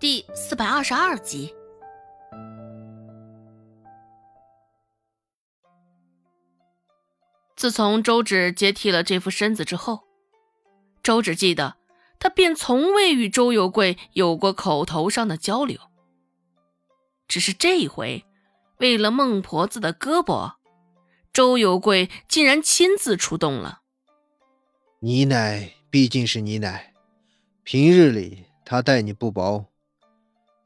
第四百二十二集。自从周芷接替了这副身子之后，周芷记得他便从未与周有贵有过口头上的交流。只是这一回，为了孟婆子的胳膊，周有贵竟然亲自出动了。你奶毕竟是你奶，平日里他待你不薄。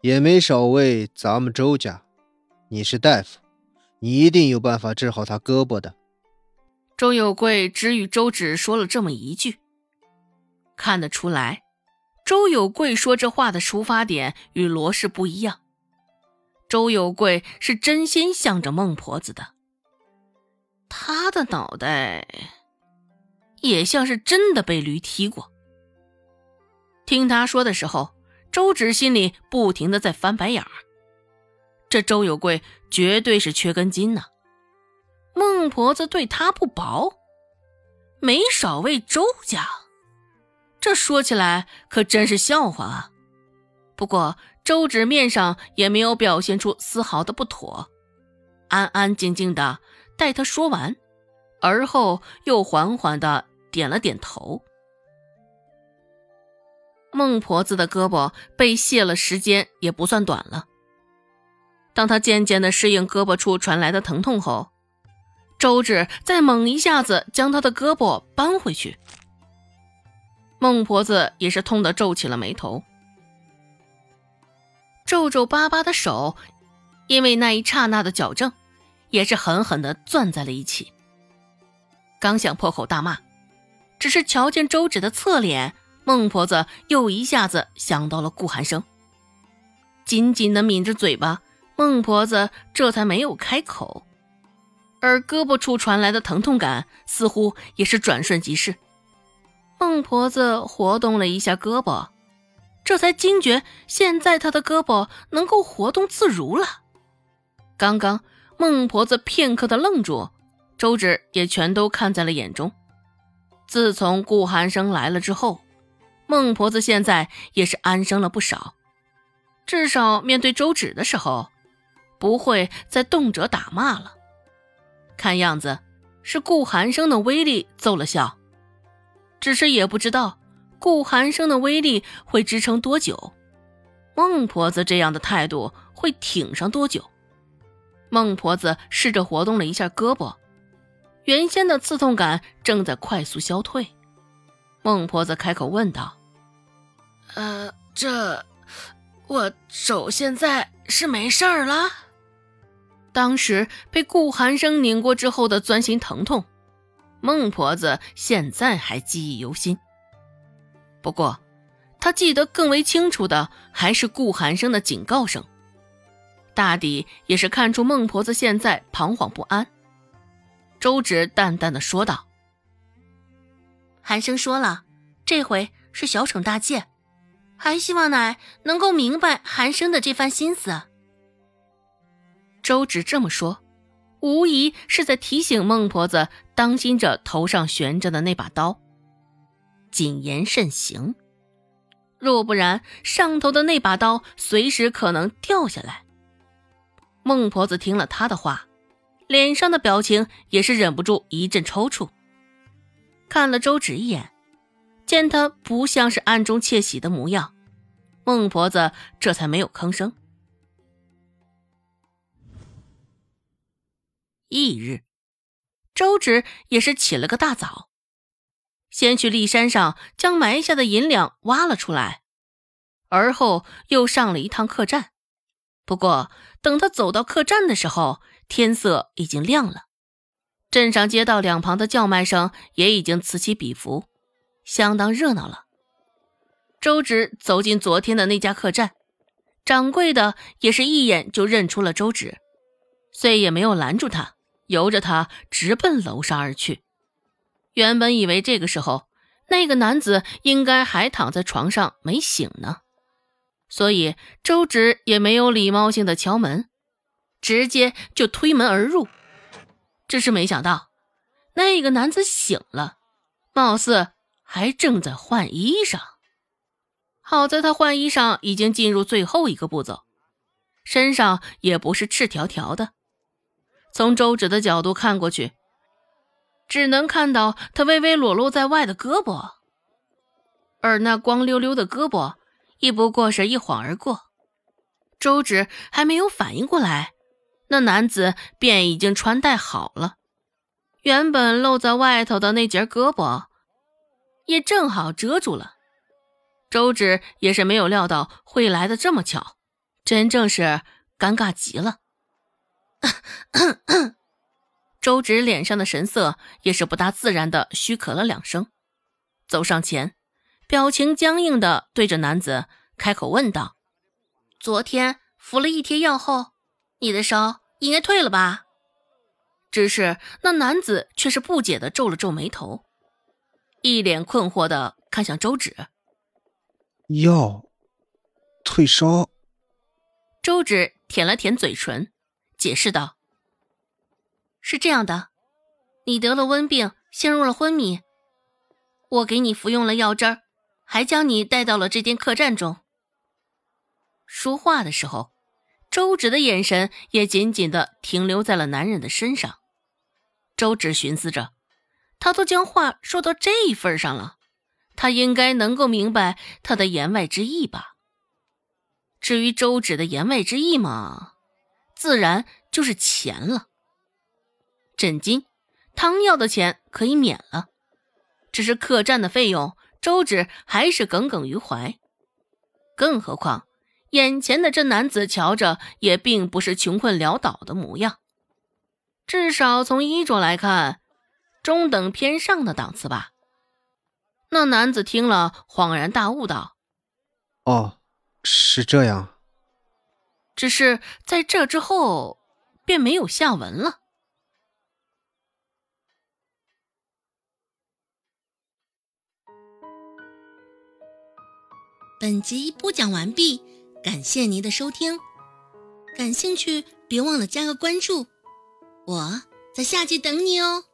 也没少为咱们周家。你是大夫，你一定有办法治好他胳膊的。周有贵只与周芷说了这么一句，看得出来，周有贵说这话的出发点与罗氏不一样。周有贵是真心向着孟婆子的，他的脑袋也像是真的被驴踢过。听他说的时候。周芷心里不停的在翻白眼儿，这周有贵绝对是缺根筋呐！孟婆子对他不薄，没少为周家，这说起来可真是笑话啊！不过周芷面上也没有表现出丝毫的不妥，安安静静的待他说完，而后又缓缓的点了点头。孟婆子的胳膊被卸了，时间也不算短了。当她渐渐的适应胳膊处传来的疼痛后，周芷再猛一下子将她的胳膊扳回去。孟婆子也是痛得皱起了眉头，皱皱巴巴的手，因为那一刹那的矫正，也是狠狠的攥在了一起。刚想破口大骂，只是瞧见周芷的侧脸。孟婆子又一下子想到了顾寒生，紧紧的抿着嘴巴，孟婆子这才没有开口。而胳膊处传来的疼痛感似乎也是转瞬即逝。孟婆子活动了一下胳膊，这才惊觉现在她的胳膊能够活动自如了。刚刚孟婆子片刻的愣住，周芷也全都看在了眼中。自从顾寒生来了之后。孟婆子现在也是安生了不少，至少面对周芷的时候，不会再动辄打骂了。看样子是顾寒生的威力奏了效，只是也不知道顾寒生的威力会支撑多久，孟婆子这样的态度会挺上多久。孟婆子试着活动了一下胳膊，原先的刺痛感正在快速消退。孟婆子开口问道。呃，这我手现在是没事儿了。当时被顾寒生拧过之后的钻心疼痛，孟婆子现在还记忆犹新。不过，她记得更为清楚的还是顾寒生的警告声，大抵也是看出孟婆子现在彷徨不安。周芷淡淡的说道：“寒生说了，这回是小惩大戒。”还希望奶能够明白寒生的这番心思。周芷这么说，无疑是在提醒孟婆子当心着头上悬着的那把刀，谨言慎行。若不然，上头的那把刀随时可能掉下来。孟婆子听了他的话，脸上的表情也是忍不住一阵抽搐，看了周芷一眼。见他不像是暗中窃喜的模样，孟婆子这才没有吭声。翌日，周芷也是起了个大早，先去骊山上将埋下的银两挖了出来，而后又上了一趟客栈。不过，等他走到客栈的时候，天色已经亮了，镇上街道两旁的叫卖声也已经此起彼伏。相当热闹了。周芷走进昨天的那家客栈，掌柜的也是一眼就认出了周芷，虽也没有拦住他，由着他直奔楼上而去。原本以为这个时候那个男子应该还躺在床上没醒呢，所以周芷也没有礼貌性的敲门，直接就推门而入。只是没想到，那个男子醒了，貌似。还正在换衣裳，好在他换衣裳已经进入最后一个步骤，身上也不是赤条条的。从周芷的角度看过去，只能看到他微微裸露在外的胳膊，而那光溜溜的胳膊，亦不过是一晃而过。周芷还没有反应过来，那男子便已经穿戴好了。原本露在外头的那截胳膊，也正好遮住了。周芷也是没有料到会来的这么巧，真正是尴尬极了。周芷脸上的神色也是不大自然的，虚咳了两声，走上前，表情僵硬的对着男子开口问道：“昨天服了一贴药后，你的烧应该退了吧？”只是那男子却是不解的皱了皱眉头，一脸困惑的看向周芷。药退烧。周芷舔了舔嘴唇，解释道：“是这样的，你得了温病，陷入了昏迷。我给你服用了药汁儿，还将你带到了这间客栈中。”说话的时候，周芷的眼神也紧紧的停留在了男人的身上。周芷寻思着，他都将话说到这一份上了。他应该能够明白他的言外之意吧？至于周芷的言外之意嘛，自然就是钱了。诊金、汤药的钱可以免了，只是客栈的费用，周芷还是耿耿于怀。更何况，眼前的这男子瞧着也并不是穷困潦倒的模样，至少从衣着来看，中等偏上的档次吧。那男子听了，恍然大悟道：“哦，是这样。”只是在这之后，便没有下文了。本集播讲完毕，感谢您的收听。感兴趣，别忘了加个关注，我在下集等你哦。